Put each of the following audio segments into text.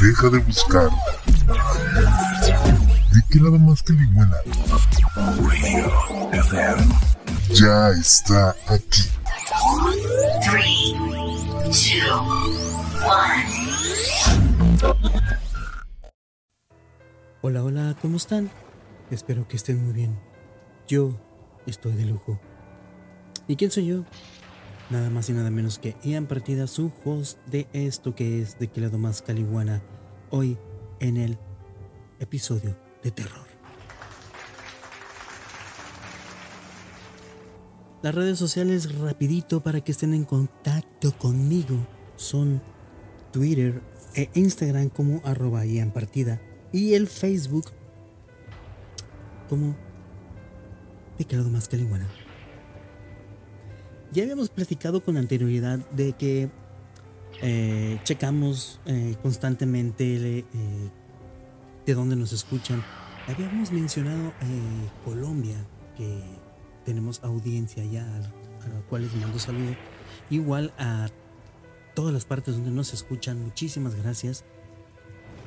Deja de buscar. ¿De qué lado más que liguana? Radio FM. Ya está aquí. 3, 2, 1. Hola, hola, ¿cómo están? Espero que estén muy bien. Yo estoy de lujo. ¿Y quién soy yo? Nada más y nada menos que Ian Partida, su host de esto que es de que lado más caliguana, hoy en el episodio de terror. Las redes sociales rapidito para que estén en contacto conmigo son Twitter e Instagram como arroba Ian Partida y el Facebook como de más caliguana. Ya habíamos platicado con anterioridad de que eh, checamos eh, constantemente eh, de dónde nos escuchan. Habíamos mencionado Colombia, que tenemos audiencia ya, a la cual les mando saludo. Igual a todas las partes donde nos escuchan, muchísimas gracias.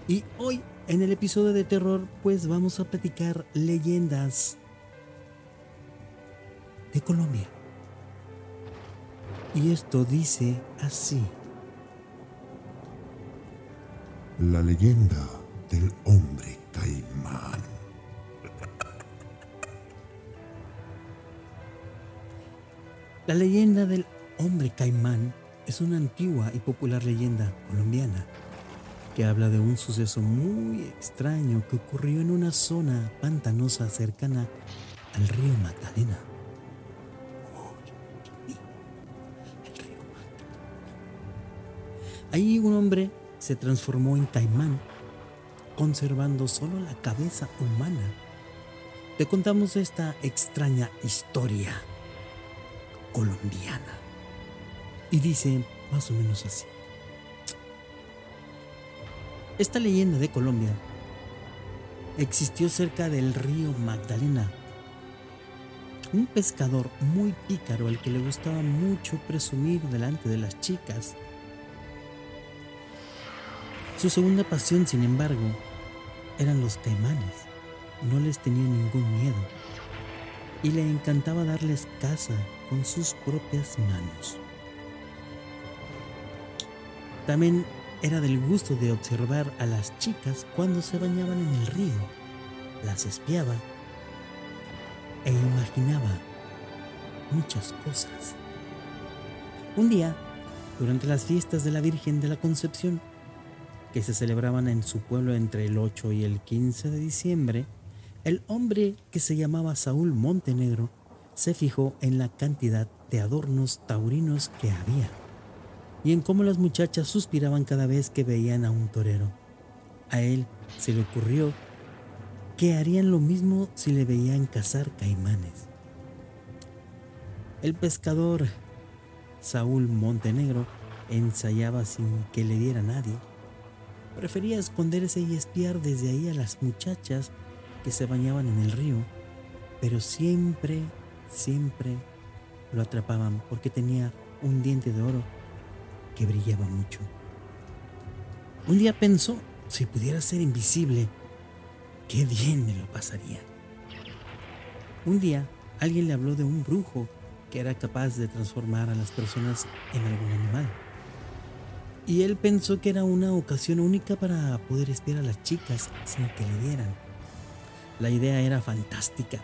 Y hoy en el episodio de terror, pues vamos a platicar leyendas de Colombia. Y esto dice así. La leyenda del hombre caimán. La leyenda del hombre caimán es una antigua y popular leyenda colombiana que habla de un suceso muy extraño que ocurrió en una zona pantanosa cercana al río Magdalena. Ahí un hombre se transformó en caimán, conservando solo la cabeza humana. Te contamos esta extraña historia colombiana. Y dice más o menos así. Esta leyenda de Colombia existió cerca del río Magdalena. Un pescador muy pícaro al que le gustaba mucho presumir delante de las chicas su segunda pasión, sin embargo, eran los caimanes. No les tenía ningún miedo y le encantaba darles caza con sus propias manos. También era del gusto de observar a las chicas cuando se bañaban en el río. Las espiaba e imaginaba muchas cosas. Un día, durante las fiestas de la Virgen de la Concepción, que se celebraban en su pueblo entre el 8 y el 15 de diciembre, el hombre que se llamaba Saúl Montenegro se fijó en la cantidad de adornos taurinos que había y en cómo las muchachas suspiraban cada vez que veían a un torero. A él se le ocurrió que harían lo mismo si le veían cazar caimanes. El pescador Saúl Montenegro ensayaba sin que le diera nadie Prefería esconderse y espiar desde ahí a las muchachas que se bañaban en el río, pero siempre, siempre lo atrapaban porque tenía un diente de oro que brillaba mucho. Un día pensó, si pudiera ser invisible, qué bien me lo pasaría. Un día alguien le habló de un brujo que era capaz de transformar a las personas en algún animal y él pensó que era una ocasión única para poder espiar a las chicas sin que le dieran. La idea era fantástica,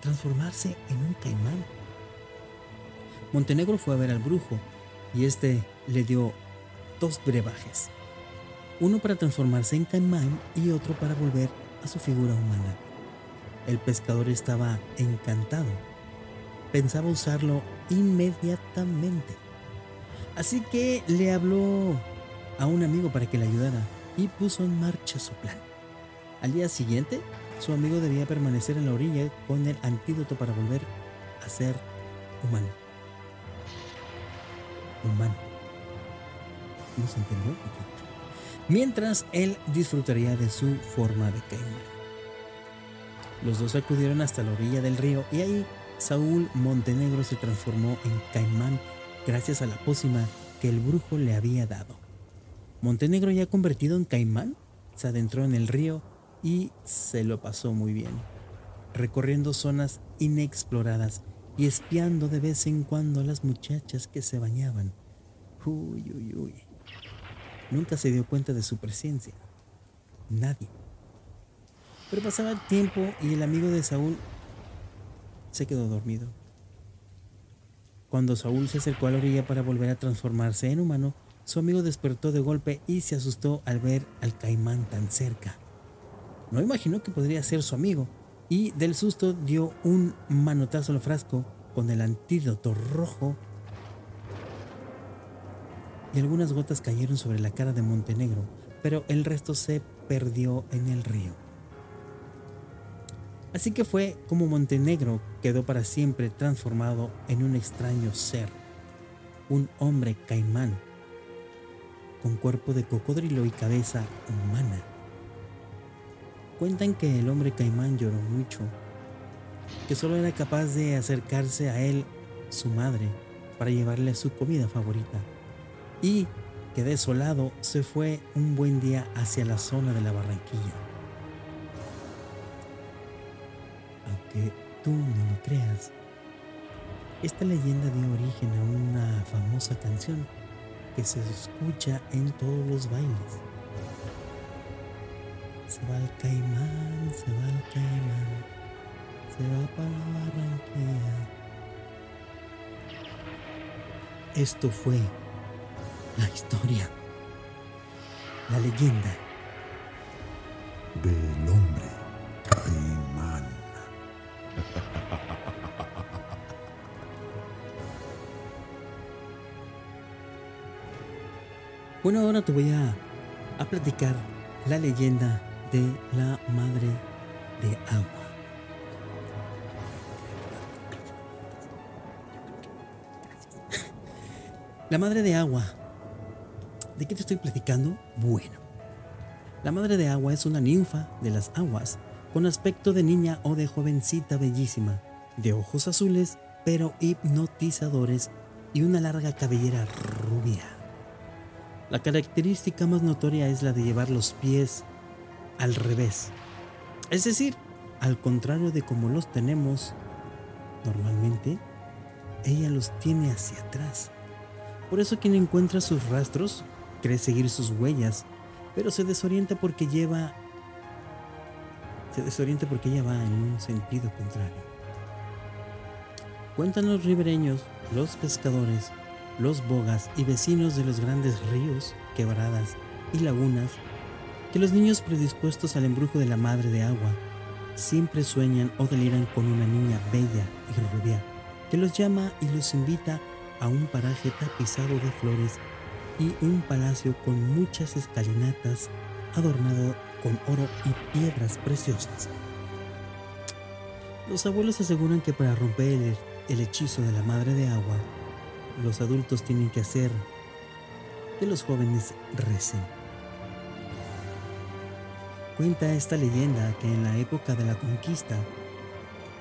transformarse en un caimán. Montenegro fue a ver al brujo y este le dio dos brebajes, uno para transformarse en caimán y otro para volver a su figura humana. El pescador estaba encantado, pensaba usarlo inmediatamente. Así que le habló a un amigo para que le ayudara y puso en marcha su plan. Al día siguiente, su amigo debía permanecer en la orilla con el antídoto para volver a ser humano. Humano. ¿No se entendió? Mientras él disfrutaría de su forma de caimán. Los dos acudieron hasta la orilla del río y ahí Saúl Montenegro se transformó en caimán gracias a la pócima que el brujo le había dado. Montenegro ya convertido en caimán, se adentró en el río y se lo pasó muy bien, recorriendo zonas inexploradas y espiando de vez en cuando a las muchachas que se bañaban. Uy, uy, uy. Nunca se dio cuenta de su presencia. Nadie. Pero pasaba el tiempo y el amigo de Saúl se quedó dormido. Cuando Saúl se acercó a la orilla para volver a transformarse en humano, su amigo despertó de golpe y se asustó al ver al caimán tan cerca. No imaginó que podría ser su amigo y del susto dio un manotazo al frasco con el antídoto rojo y algunas gotas cayeron sobre la cara de Montenegro, pero el resto se perdió en el río. Así que fue como Montenegro quedó para siempre transformado en un extraño ser, un hombre caimán, con cuerpo de cocodrilo y cabeza humana. Cuentan que el hombre caimán lloró mucho, que solo era capaz de acercarse a él su madre para llevarle su comida favorita y que desolado se fue un buen día hacia la zona de la Barranquilla. Aunque tú no lo creas, esta leyenda dio origen a una famosa canción que se escucha en todos los bailes. Se va el caimán, se va el caimán, se va para la Barranquilla. Esto fue la historia, la leyenda Del te voy a, a platicar la leyenda de la madre de agua. La madre de agua. ¿De qué te estoy platicando? Bueno, la madre de agua es una ninfa de las aguas con aspecto de niña o de jovencita bellísima, de ojos azules pero hipnotizadores y una larga cabellera rubia. La característica más notoria es la de llevar los pies al revés, es decir, al contrario de como los tenemos normalmente, ella los tiene hacia atrás. Por eso quien encuentra sus rastros cree seguir sus huellas, pero se desorienta porque lleva se desorienta porque ella va en un sentido contrario. Cuentan los ribereños, los pescadores, los bogas y vecinos de los grandes ríos, quebradas y lagunas que los niños predispuestos al embrujo de la madre de agua siempre sueñan o deliran con una niña bella y rubia que los llama y los invita a un paraje tapizado de flores y un palacio con muchas escalinatas adornado con oro y piedras preciosas. Los abuelos aseguran que para romper el, el hechizo de la madre de agua, los adultos tienen que hacer que los jóvenes recen. Cuenta esta leyenda que en la época de la conquista,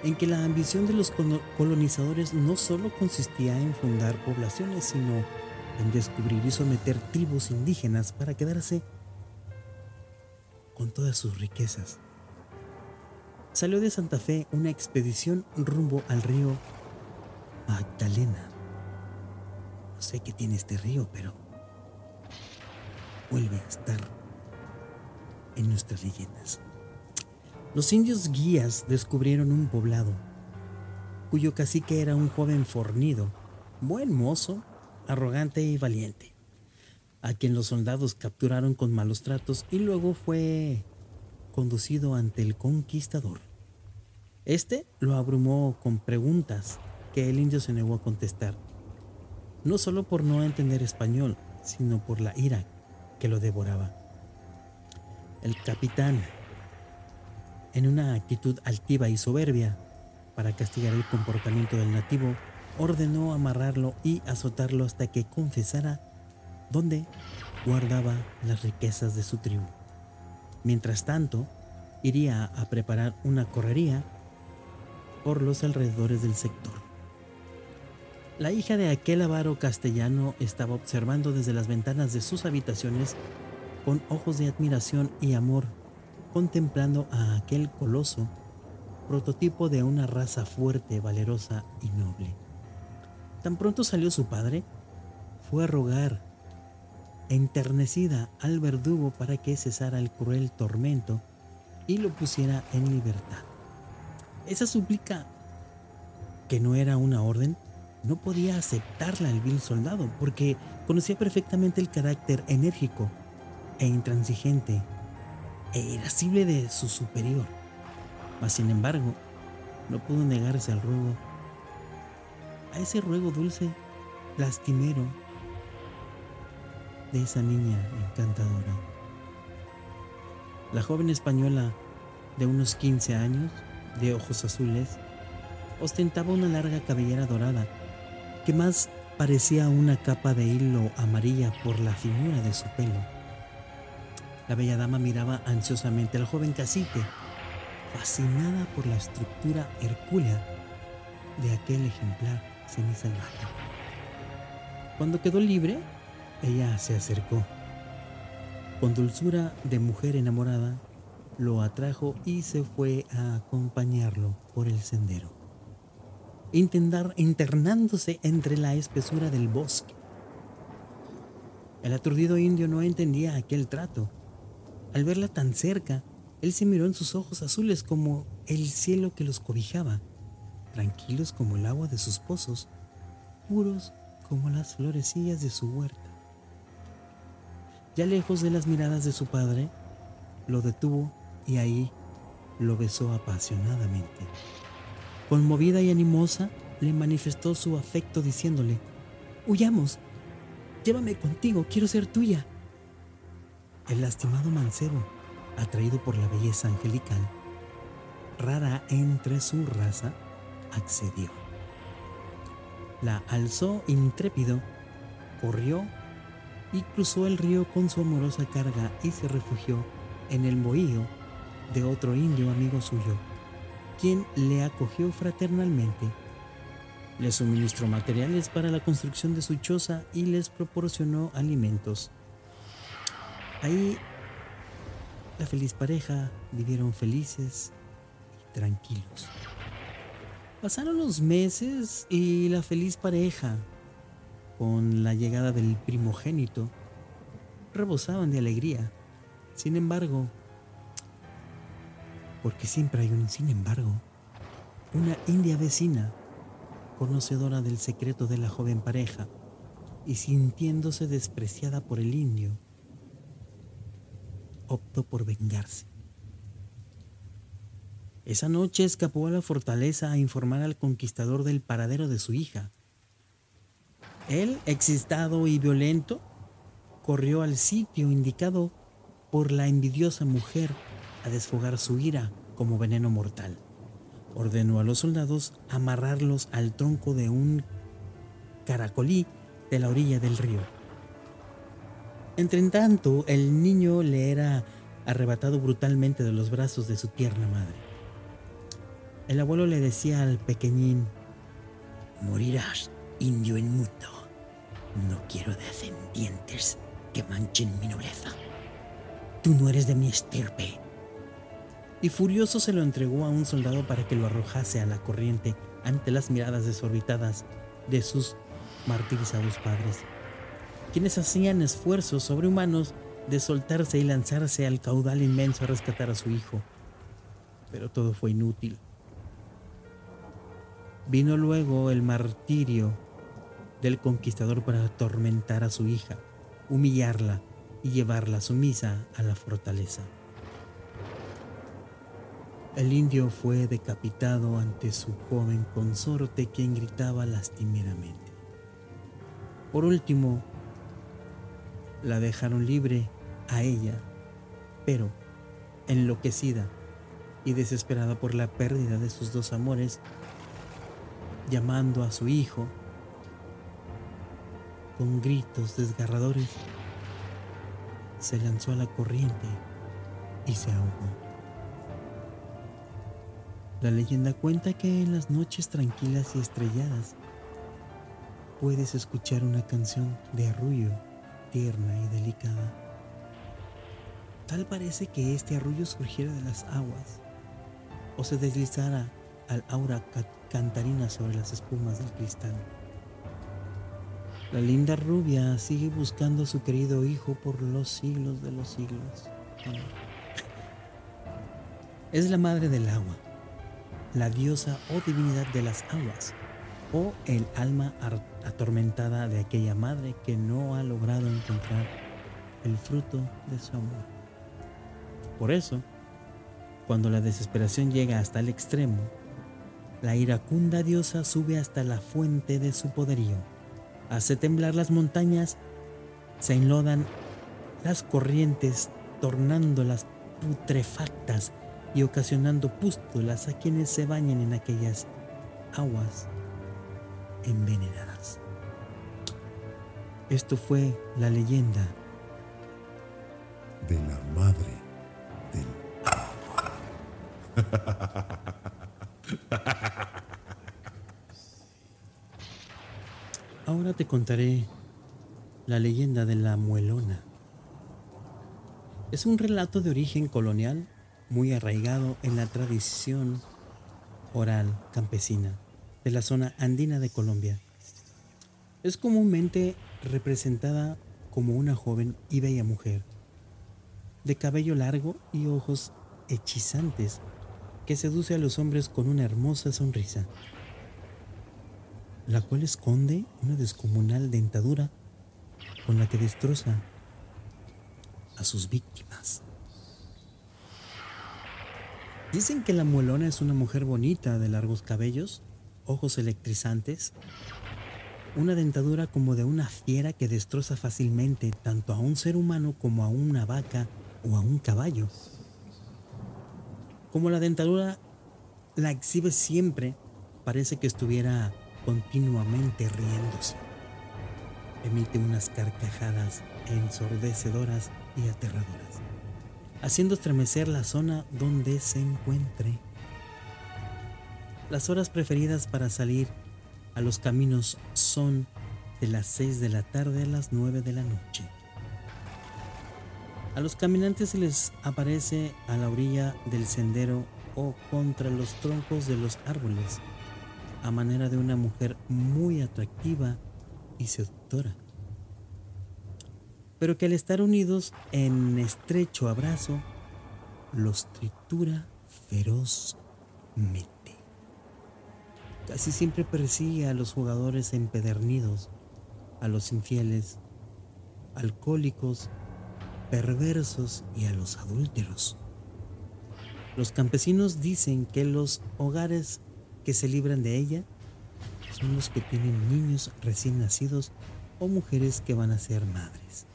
en que la ambición de los colo- colonizadores no solo consistía en fundar poblaciones, sino en descubrir y someter tribus indígenas para quedarse con todas sus riquezas. Salió de Santa Fe una expedición rumbo al río Magdalena. Sé qué tiene este río, pero vuelve a estar en nuestras leyendas. Los indios guías descubrieron un poblado, cuyo cacique era un joven fornido, buen mozo, arrogante y valiente, a quien los soldados capturaron con malos tratos y luego fue conducido ante el conquistador. Este lo abrumó con preguntas que el indio se negó a contestar, no solo por no entender español, sino por la ira que lo devoraba. El capitán, en una actitud altiva y soberbia, para castigar el comportamiento del nativo, ordenó amarrarlo y azotarlo hasta que confesara dónde guardaba las riquezas de su tribu. Mientras tanto, iría a preparar una correría por los alrededores del sector. La hija de aquel avaro castellano estaba observando desde las ventanas de sus habitaciones con ojos de admiración y amor, contemplando a aquel coloso, prototipo de una raza fuerte, valerosa y noble. Tan pronto salió su padre, fue a rogar, enternecida al verdugo para que cesara el cruel tormento y lo pusiera en libertad. Esa súplica, que no era una orden, no podía aceptarla el vil soldado, porque conocía perfectamente el carácter enérgico e intransigente e irascible de su superior. Mas sin embargo, no pudo negarse al ruego. A ese ruego dulce, lastimero, de esa niña encantadora. La joven española de unos 15 años, de ojos azules, ostentaba una larga cabellera dorada que más parecía una capa de hilo amarilla por la finura de su pelo. La bella dama miraba ansiosamente al joven cacique, fascinada por la estructura hercúlea de aquel ejemplar semisalvaje. Cuando quedó libre, ella se acercó. Con dulzura de mujer enamorada, lo atrajo y se fue a acompañarlo por el sendero. Intentar internándose entre la espesura del bosque. El aturdido indio no entendía aquel trato. Al verla tan cerca, él se miró en sus ojos azules como el cielo que los cobijaba, tranquilos como el agua de sus pozos, puros como las florecillas de su huerta. Ya lejos de las miradas de su padre, lo detuvo y ahí lo besó apasionadamente. Conmovida y animosa, le manifestó su afecto diciéndole, Huyamos, llévame contigo, quiero ser tuya. El lastimado mancebo, atraído por la belleza angelical, rara entre su raza, accedió. La alzó intrépido, corrió y cruzó el río con su amorosa carga y se refugió en el mohío de otro indio amigo suyo, le acogió fraternalmente. Le suministró materiales para la construcción de su choza y les proporcionó alimentos. Ahí la feliz pareja vivieron felices y tranquilos. Pasaron los meses y la feliz pareja, con la llegada del primogénito, rebosaban de alegría. Sin embargo, porque siempre hay un sin embargo, una india vecina, conocedora del secreto de la joven pareja y sintiéndose despreciada por el indio, optó por vengarse. Esa noche escapó a la fortaleza a informar al conquistador del paradero de su hija. Él, excitado y violento, corrió al sitio indicado por la envidiosa mujer a desfogar su ira como veneno mortal. Ordenó a los soldados amarrarlos al tronco de un caracolí de la orilla del río. Entretanto, el niño le era arrebatado brutalmente de los brazos de su tierna madre. El abuelo le decía al pequeñín, morirás, indio inmundo. No quiero descendientes que manchen mi nobleza. Tú no eres de mi estirpe. Y furioso se lo entregó a un soldado para que lo arrojase a la corriente ante las miradas desorbitadas de sus martirizados padres, quienes hacían esfuerzos sobrehumanos de soltarse y lanzarse al caudal inmenso a rescatar a su hijo. Pero todo fue inútil. Vino luego el martirio del conquistador para atormentar a su hija, humillarla y llevarla sumisa a la fortaleza. El indio fue decapitado ante su joven consorte quien gritaba lastimeramente. Por último, la dejaron libre a ella, pero enloquecida y desesperada por la pérdida de sus dos amores, llamando a su hijo con gritos desgarradores, se lanzó a la corriente y se ahogó. La leyenda cuenta que en las noches tranquilas y estrelladas, puedes escuchar una canción de arrullo tierna y delicada. Tal parece que este arrullo surgiera de las aguas o se deslizara al aura ca- cantarina sobre las espumas del cristal. La linda rubia sigue buscando a su querido hijo por los siglos de los siglos. Es la madre del agua, la diosa o divinidad de las aguas, o el alma atormentada de aquella madre que no ha logrado encontrar el fruto de su amor. Por eso, cuando la desesperación llega hasta el extremo, la iracunda diosa sube hasta la fuente de su poderío, hace temblar las montañas, se enlodan las corrientes, tornándolas putrefactas y ocasionando pústulas a quienes se bañan en aquellas aguas envenenadas. Esto fue la leyenda de la madre del Ahora te contaré la leyenda de la muelona. Es un relato de origen colonial muy arraigado en la tradición oral campesina de la zona andina de Colombia. Es comúnmente representada como una joven y bella mujer, de cabello largo y ojos hechizantes, que seduce a los hombres con una hermosa sonrisa la cual esconde una descomunal dentadura con la que destroza a sus víctimas. Dicen que la muelona es una mujer bonita de largos cabellos, ojos electrizantes, una dentadura como de una fiera que destroza fácilmente tanto a un ser humano como a una vaca o a un caballo. Como la dentadura la exhibe siempre, parece que estuviera continuamente riéndose. Emite unas carcajadas ensordecedoras y aterradoras, haciendo estremecer la zona donde se encuentre. Las horas preferidas para salir a los caminos son de las 6 de la tarde a las 9 de la noche. A los caminantes se les aparece a la orilla del sendero o contra los troncos de los árboles a manera de una mujer muy atractiva y seductora. Pero que al estar unidos en estrecho abrazo, los tritura ferozmente. Casi siempre persigue a los jugadores empedernidos, a los infieles, alcohólicos, perversos y a los adúlteros. Los campesinos dicen que los hogares que se libran de ella son los que tienen niños recién nacidos o mujeres que van a ser madres.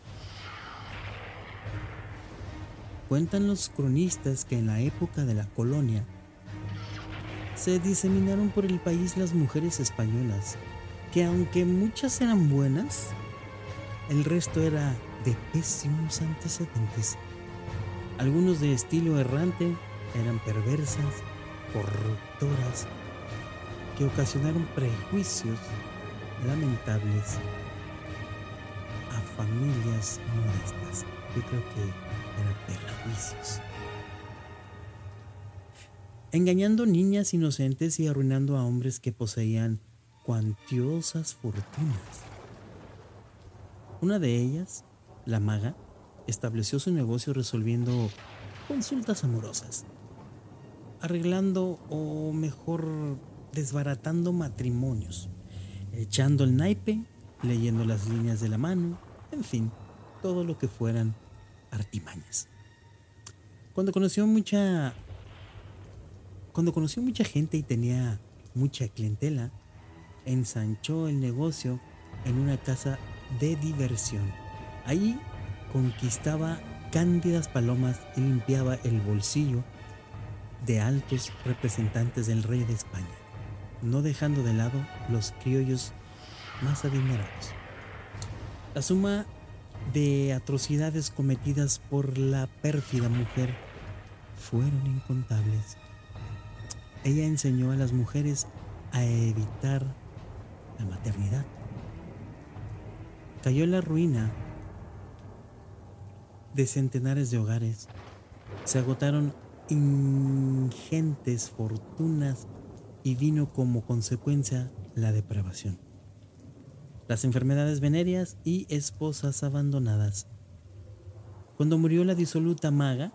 Cuentan los cronistas que en la época de la colonia se diseminaron por el país las mujeres españolas, que aunque muchas eran buenas, el resto era de pésimos antecedentes. Algunos de estilo errante eran perversas, corruptoras, que ocasionaron prejuicios lamentables a familias modestas. Yo creo que eran perjuicios. Engañando niñas inocentes y arruinando a hombres que poseían cuantiosas fortunas. Una de ellas, la maga, estableció su negocio resolviendo consultas amorosas, arreglando o mejor desbaratando matrimonios, echando el naipe, leyendo las líneas de la mano, en fin, todo lo que fueran artimañas. Cuando conoció mucha cuando conoció mucha gente y tenía mucha clientela, ensanchó el negocio en una casa de diversión. Ahí conquistaba cándidas palomas y limpiaba el bolsillo de altos representantes del rey de España, no dejando de lado los criollos más adinerados. La suma de atrocidades cometidas por la pérfida mujer fueron incontables. Ella enseñó a las mujeres a evitar la maternidad, cayó la ruina de centenares de hogares, se agotaron ingentes fortunas y vino como consecuencia la depravación. Las enfermedades venéreas y esposas abandonadas. Cuando murió la disoluta maga,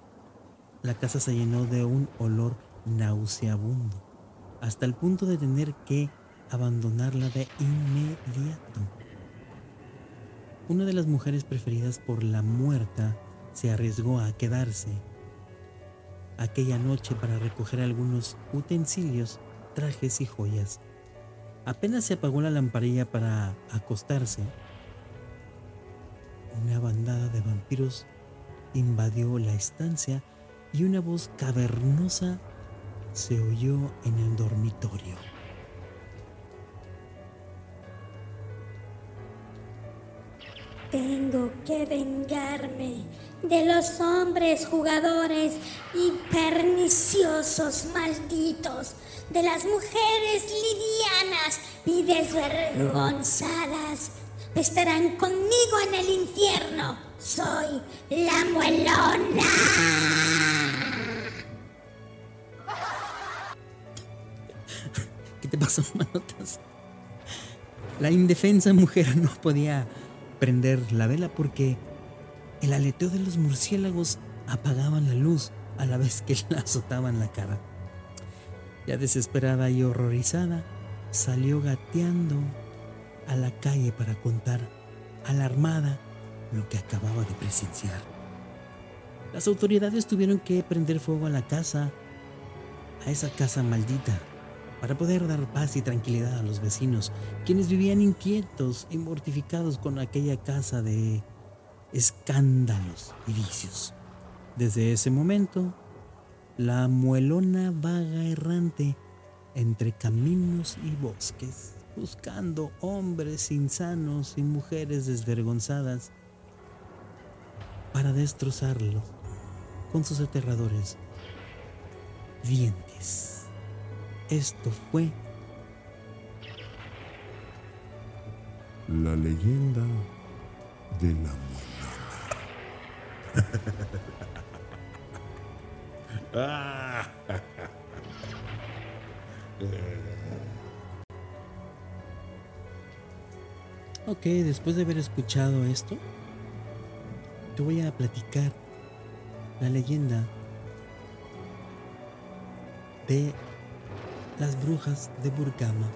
la casa se llenó de un olor nauseabundo, hasta el punto de tener que abandonarla de inmediato. Una de las mujeres preferidas por la muerta se arriesgó a quedarse aquella noche para recoger algunos utensilios, trajes y joyas. Apenas se apagó la lamparilla para acostarse, una bandada de vampiros invadió la estancia y una voz cavernosa se oyó en el dormitorio. Tengo que vengarme de los hombres jugadores y perniciosos malditos, de las mujeres livianas y desvergonzadas. Estarán conmigo en el infierno. Soy la muelona. ¿Qué te pasó, manotas? La indefensa mujer no podía prender la vela porque el aleteo de los murciélagos apagaban la luz a la vez que la azotaban la cara. Ya desesperada y horrorizada, salió gateando a la calle para contar alarmada lo que acababa de presenciar. Las autoridades tuvieron que prender fuego a la casa, a esa casa maldita, para poder dar paz y tranquilidad a los vecinos, quienes vivían inquietos y mortificados con aquella casa de escándalos y vicios. Desde ese momento, la muelona vaga errante entre caminos y bosques, buscando hombres insanos y mujeres desvergonzadas para destrozarlo con sus aterradores dientes. Esto fue La leyenda de la muelona. Ok, después de haber escuchado esto, te voy a platicar la leyenda de las brujas de Burgama,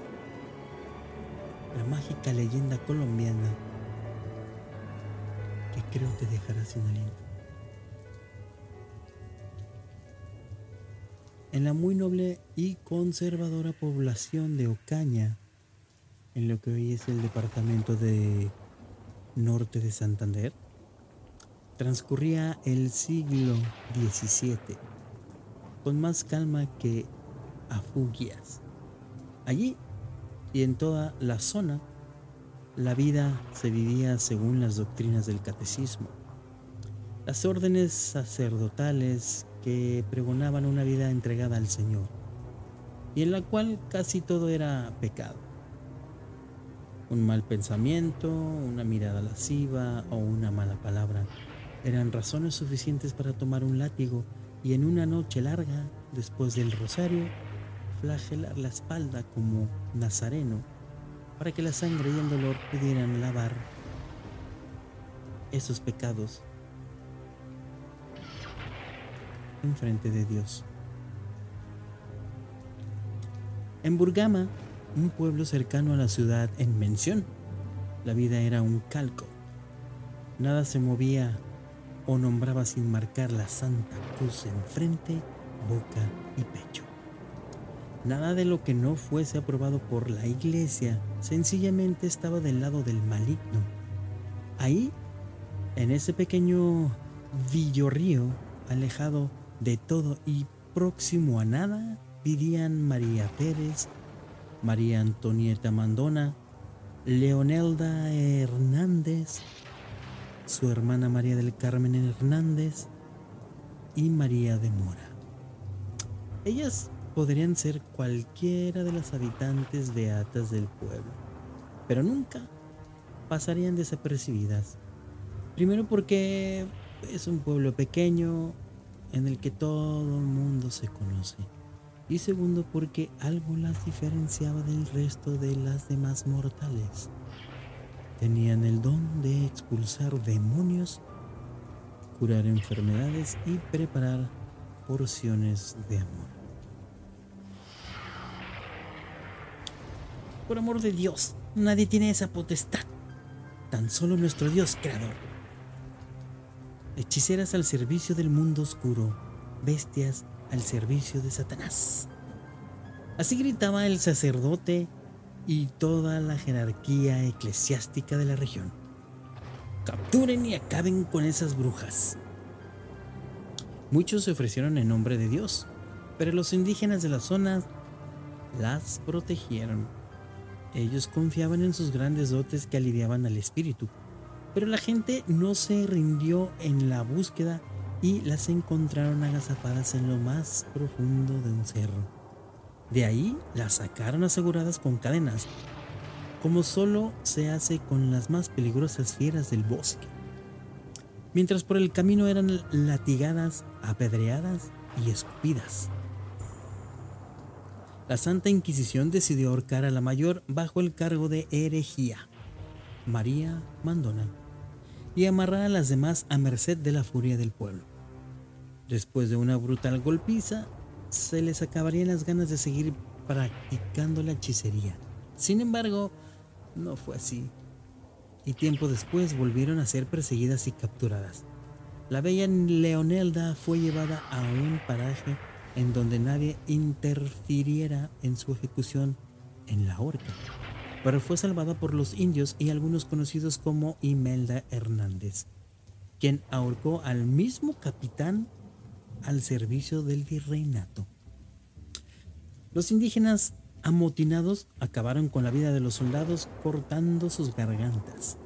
la mágica leyenda colombiana que creo te dejará sin aliento. En la muy noble y conservadora población de Ocaña, en lo que hoy es el departamento de norte de Santander, transcurría el siglo XVII con más calma que Afugias. Allí y en toda la zona, la vida se vivía según las doctrinas del catecismo. Las órdenes sacerdotales que pregonaban una vida entregada al Señor y en la cual casi todo era pecado. Un mal pensamiento, una mirada lasciva o una mala palabra eran razones suficientes para tomar un látigo y en una noche larga, después del rosario, flagelar la espalda como nazareno para que la sangre y el dolor pudieran lavar esos pecados en frente de Dios. En Burgama, un pueblo cercano a la ciudad en mención, la vida era un calco. Nada se movía o nombraba sin marcar la Santa Cruz en frente, boca y pecho. Nada de lo que no fuese aprobado por la iglesia sencillamente estaba del lado del maligno. Ahí, en ese pequeño villorrío, alejado de todo y próximo a nada, vivían María Pérez, María Antonieta Mandona, Leonelda Hernández, su hermana María del Carmen Hernández y María de Mora. Ellas podrían ser cualquiera de las habitantes beatas del pueblo, pero nunca, pasarían desapercibidas. Primero porque es un pueblo pequeño en el que todo el mundo se conoce. Y segundo porque algo las diferenciaba del resto de las demás mortales. Tenían el don de expulsar demonios, curar enfermedades y preparar porciones de amor. Por amor de Dios, nadie tiene esa potestad. Tan solo nuestro Dios creador. Hechiceras al servicio del mundo oscuro, bestias al servicio de Satanás. Así gritaba el sacerdote y toda la jerarquía eclesiástica de la región. Capturen y acaben con esas brujas. Muchos se ofrecieron en nombre de Dios, pero los indígenas de la zona las protegieron. Ellos confiaban en sus grandes dotes que aliviaban al espíritu, pero la gente no se rindió en la búsqueda y las encontraron agazapadas en lo más profundo de un cerro. De ahí las sacaron aseguradas con cadenas, como solo se hace con las más peligrosas fieras del bosque. Mientras por el camino eran latigadas, apedreadas y escupidas. La Santa Inquisición decidió ahorcar a la mayor bajo el cargo de herejía, María Mandona, y amarrar a las demás a merced de la furia del pueblo. Después de una brutal golpiza, se les acabarían las ganas de seguir practicando la hechicería. Sin embargo, no fue así. Y tiempo después volvieron a ser perseguidas y capturadas. La bella Leonelda fue llevada a un paraje en donde nadie interfiriera en su ejecución en la horca, pero fue salvada por los indios y algunos conocidos como Imelda Hernández, quien ahorcó al mismo capitán al servicio del virreinato. Los indígenas amotinados acabaron con la vida de los soldados cortando sus gargantas.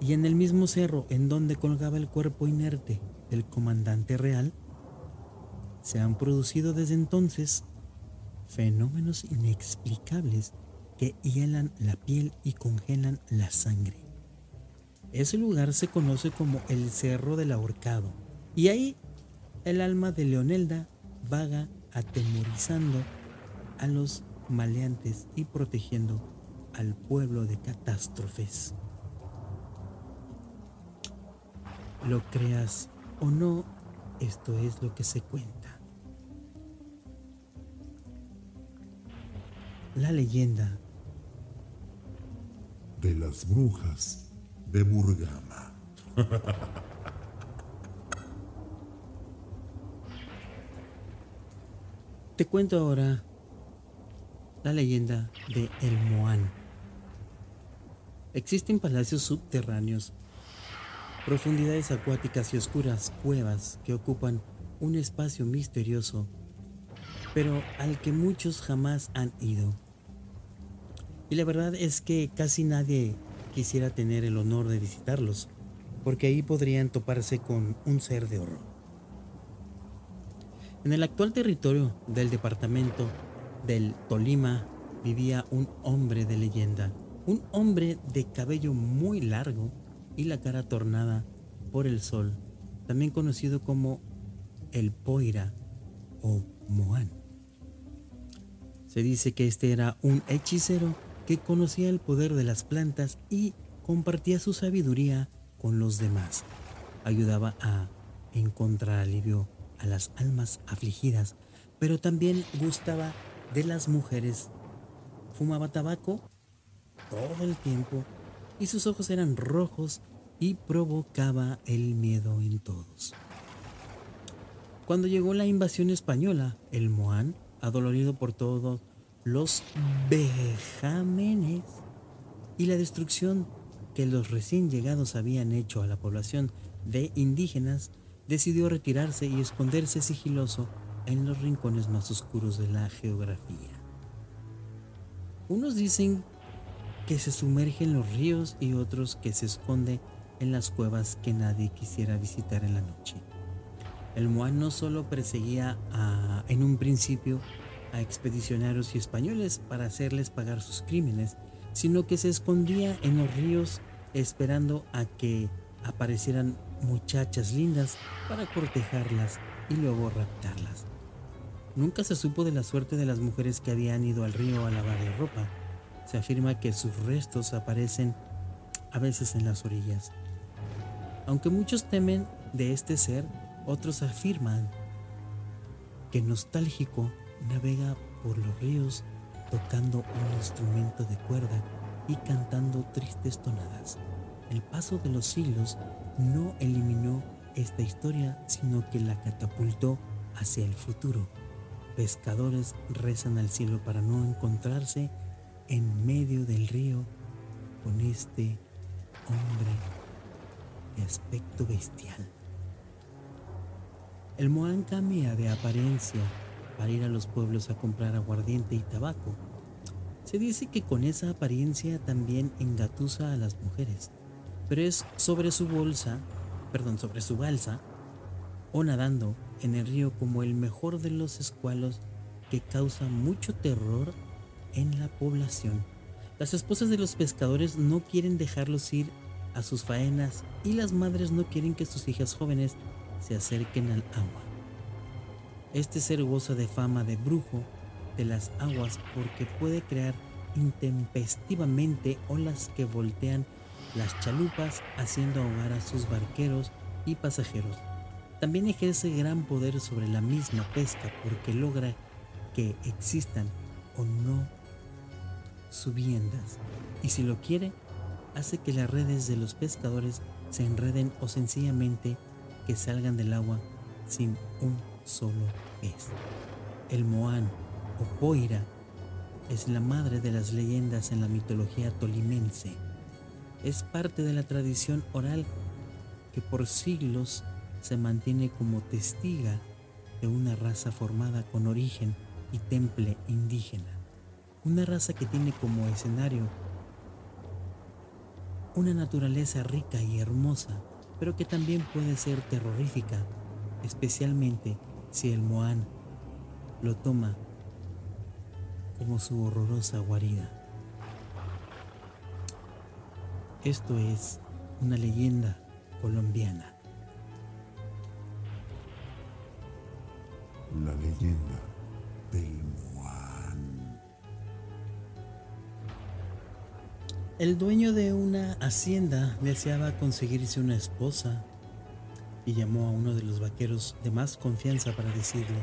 Y en el mismo cerro en donde colgaba el cuerpo inerte del comandante real, se han producido desde entonces fenómenos inexplicables que hielan la piel y congelan la sangre. Ese lugar se conoce como el Cerro del Ahorcado y ahí el alma de Leonelda vaga atemorizando a los maleantes y protegiendo al pueblo de catástrofes. Lo creas o no, esto es lo que se cuenta. La leyenda de las brujas de Murgama. Te cuento ahora la leyenda de El Moán. Existen palacios subterráneos, profundidades acuáticas y oscuras cuevas que ocupan un espacio misterioso, pero al que muchos jamás han ido. Y la verdad es que casi nadie quisiera tener el honor de visitarlos, porque ahí podrían toparse con un ser de horror. En el actual territorio del departamento del Tolima vivía un hombre de leyenda, un hombre de cabello muy largo y la cara tornada por el sol, también conocido como el Poira o Moán. Se dice que este era un hechicero que conocía el poder de las plantas y compartía su sabiduría con los demás. Ayudaba a encontrar alivio a las almas afligidas, pero también gustaba de las mujeres. Fumaba tabaco todo el tiempo y sus ojos eran rojos y provocaba el miedo en todos. Cuando llegó la invasión española, el Moán, adolorido por todos los vejámenes y la destrucción que los recién llegados habían hecho a la población de indígenas, decidió retirarse y esconderse sigiloso en los rincones más oscuros de la geografía. Unos dicen que se sumerge en los ríos y otros que se esconde en las cuevas que nadie quisiera visitar en la noche. El Moán no solo perseguía en un principio a expedicionarios y españoles para hacerles pagar sus crímenes, sino que se escondía en los ríos esperando a que aparecieran muchachas lindas para cortejarlas y luego raptarlas. Nunca se supo de la suerte de las mujeres que habían ido al río a lavar la ropa. Se afirma que sus restos aparecen a veces en las orillas. Aunque muchos temen de este ser, otros afirman que nostálgico navega por los ríos tocando un instrumento de cuerda y cantando tristes tonadas. El paso de los siglos no eliminó esta historia, sino que la catapultó hacia el futuro. Pescadores rezan al cielo para no encontrarse en medio del río con este hombre de aspecto bestial. El Moán cambia de apariencia para ir a los pueblos a comprar aguardiente y tabaco. Se dice que con esa apariencia también engatusa a las mujeres, pero es sobre su bolsa, perdón, sobre su balsa o nadando en el río como el mejor de los escualos que causa mucho terror en la población. Las esposas de los pescadores no quieren dejarlos ir a sus faenas y las madres no quieren que sus hijas jóvenes se acerquen al agua. Este ser goza de fama de brujo de las aguas porque puede crear intempestivamente olas que voltean las chalupas haciendo ahogar a sus barqueros y pasajeros. También ejerce gran poder sobre la misma pesca porque logra que existan o no subiendas y si lo quiere hace que las redes de los pescadores se enreden o sencillamente que salgan del agua sin un solo pez. El Moán o Poira es la madre de las leyendas en la mitología tolimense. Es parte de la tradición oral que por siglos se mantiene como testiga de una raza formada con origen y temple indígena. Una raza que tiene como escenario una naturaleza rica y hermosa, pero que también puede ser terrorífica, especialmente si el Moán lo toma como su horrorosa guarida. Esto es una leyenda colombiana. La leyenda del El dueño de una hacienda deseaba conseguirse una esposa y llamó a uno de los vaqueros de más confianza para decirle,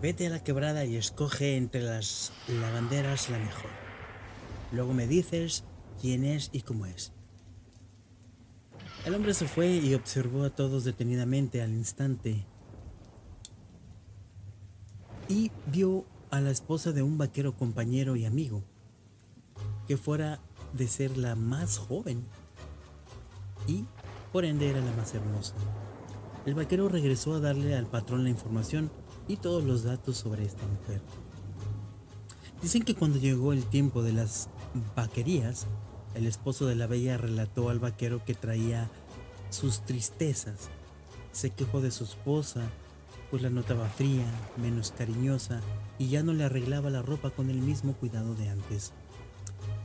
vete a la quebrada y escoge entre las lavanderas la mejor. Luego me dices quién es y cómo es. El hombre se fue y observó a todos detenidamente al instante y vio a la esposa de un vaquero compañero y amigo, que fuera de ser la más joven y por ende era la más hermosa. El vaquero regresó a darle al patrón la información y todos los datos sobre esta mujer. Dicen que cuando llegó el tiempo de las vaquerías, el esposo de la bella relató al vaquero que traía sus tristezas. Se quejó de su esposa, pues la notaba fría, menos cariñosa y ya no le arreglaba la ropa con el mismo cuidado de antes.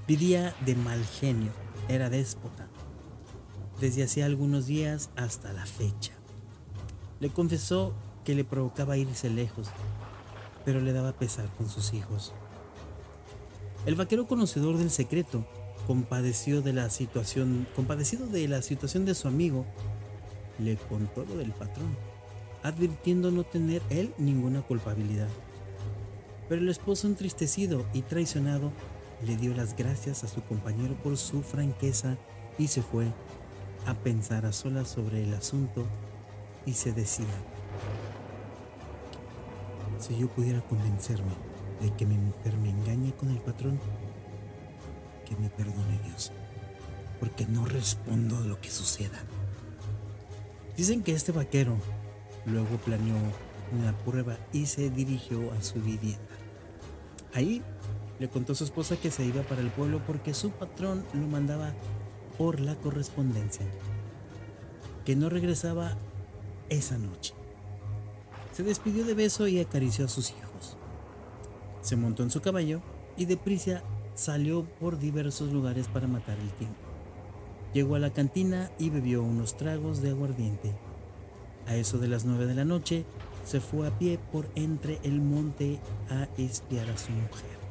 Vivía de mal genio, era déspota, desde hacía algunos días hasta la fecha. Le confesó que le provocaba irse lejos, pero le daba pesar con sus hijos. El vaquero conocedor del secreto de la situación, compadecido de la situación de su amigo, le contó lo del patrón, advirtiendo no tener él ninguna culpabilidad. Pero el esposo entristecido y traicionado le dio las gracias a su compañero por su franqueza y se fue a pensar a solas sobre el asunto y se decía, si yo pudiera convencerme de que mi mujer me engañe con el patrón, que me perdone Dios, porque no respondo a lo que suceda. Dicen que este vaquero luego planeó una prueba y se dirigió a su vivienda. Ahí le contó a su esposa que se iba para el pueblo porque su patrón lo mandaba por la correspondencia, que no regresaba esa noche. Se despidió de beso y acarició a sus hijos. Se montó en su caballo y deprisa salió por diversos lugares para matar el tiempo. Llegó a la cantina y bebió unos tragos de aguardiente. A eso de las nueve de la noche, se fue a pie por entre el monte a espiar a su mujer.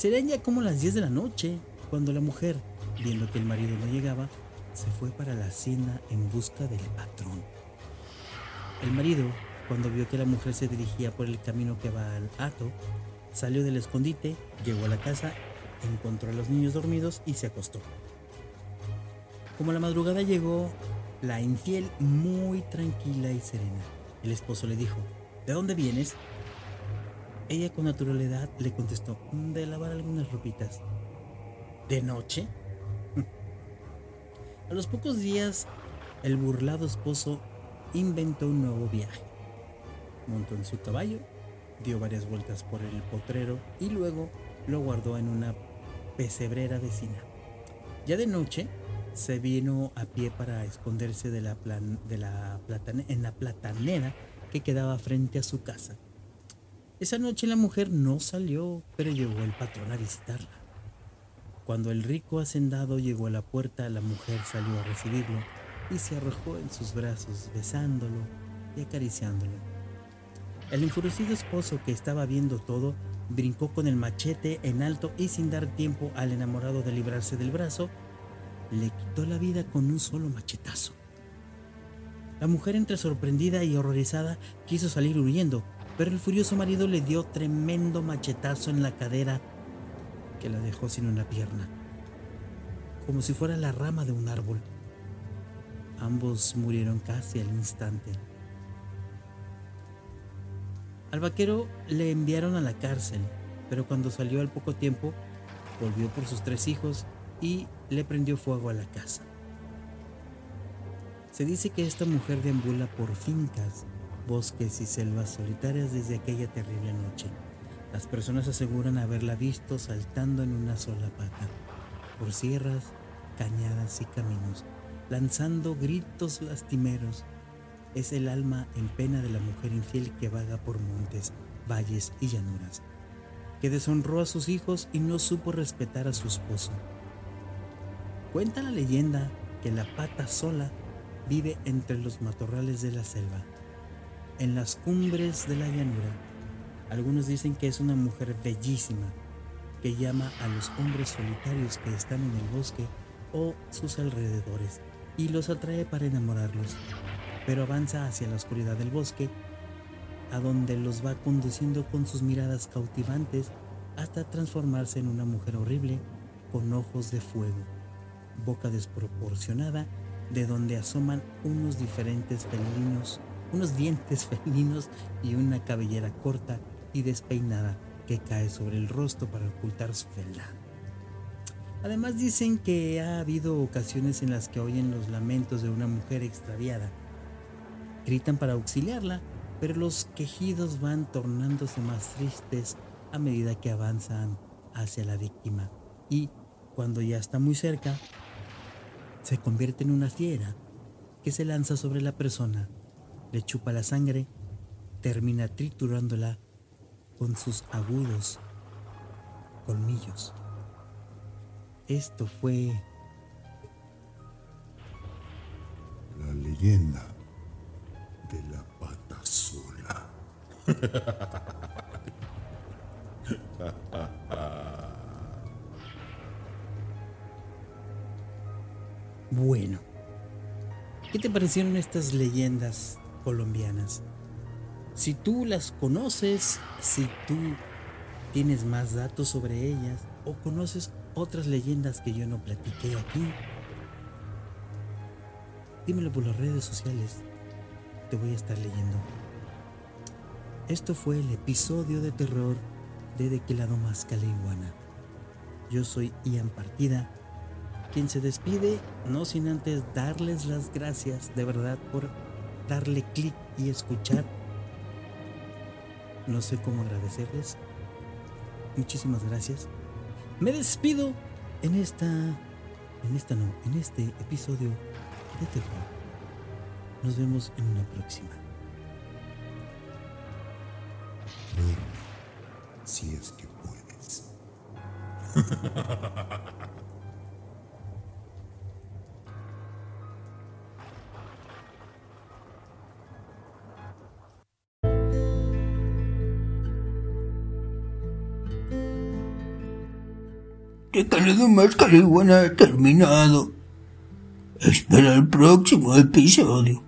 Serían ya como las 10 de la noche cuando la mujer, viendo que el marido no llegaba, se fue para la hacienda en busca del patrón. El marido, cuando vio que la mujer se dirigía por el camino que va al hato, salió del escondite, llegó a la casa, encontró a los niños dormidos y se acostó. Como la madrugada llegó, la infiel muy tranquila y serena. El esposo le dijo, ¿de dónde vienes? Ella con naturalidad le contestó, de lavar algunas ropitas. ¿De noche? A los pocos días, el burlado esposo inventó un nuevo viaje. Montó en su caballo, dio varias vueltas por el potrero y luego lo guardó en una pesebrera vecina. Ya de noche, se vino a pie para esconderse de la plan- de la en la platanera que quedaba frente a su casa. Esa noche la mujer no salió, pero llegó el patrón a visitarla. Cuando el rico hacendado llegó a la puerta, la mujer salió a recibirlo y se arrojó en sus brazos, besándolo y acariciándolo. El enfurecido esposo que estaba viendo todo brincó con el machete en alto y sin dar tiempo al enamorado de librarse del brazo, le quitó la vida con un solo machetazo. La mujer, entre sorprendida y horrorizada, quiso salir huyendo, pero el furioso marido le dio tremendo machetazo en la cadera que la dejó sin una pierna, como si fuera la rama de un árbol. Ambos murieron casi al instante. Al vaquero le enviaron a la cárcel, pero cuando salió al poco tiempo, volvió por sus tres hijos y le prendió fuego a la casa. Se dice que esta mujer deambula por fincas, bosques y selvas solitarias desde aquella terrible noche. Las personas aseguran haberla visto saltando en una sola pata, por sierras, cañadas y caminos, lanzando gritos lastimeros. Es el alma en pena de la mujer infiel que vaga por montes, valles y llanuras, que deshonró a sus hijos y no supo respetar a su esposo. Cuenta la leyenda que la pata sola vive entre los matorrales de la selva, en las cumbres de la llanura. Algunos dicen que es una mujer bellísima que llama a los hombres solitarios que están en el bosque o sus alrededores y los atrae para enamorarlos, pero avanza hacia la oscuridad del bosque, a donde los va conduciendo con sus miradas cautivantes hasta transformarse en una mujer horrible con ojos de fuego, boca desproporcionada, de donde asoman unos diferentes felinos, unos dientes felinos y una cabellera corta y despeinada que cae sobre el rostro para ocultar su fealdad. Además dicen que ha habido ocasiones en las que oyen los lamentos de una mujer extraviada. Gritan para auxiliarla, pero los quejidos van tornándose más tristes a medida que avanzan hacia la víctima. Y cuando ya está muy cerca, se convierte en una fiera que se lanza sobre la persona, le chupa la sangre, termina triturándola con sus agudos colmillos. Esto fue La leyenda de la pata sola. bueno. ¿Qué te parecieron estas leyendas colombianas? Si tú las conoces, si tú tienes más datos sobre ellas o conoces otras leyendas que yo no platiqué aquí, dímelo por las redes sociales. Te voy a estar leyendo. Esto fue el episodio de terror de De qué lado más Iguana. Yo soy Ian Partida, quien se despide, no sin antes darles las gracias de verdad por darle clic y escuchar. No sé cómo agradecerles. Muchísimas gracias. Me despido en esta, en esta no, en este episodio de terror. Nos vemos en una próxima. Duerme, si es que puedes. Recanado Máscara Iguana ha terminado. Espera el próximo episodio.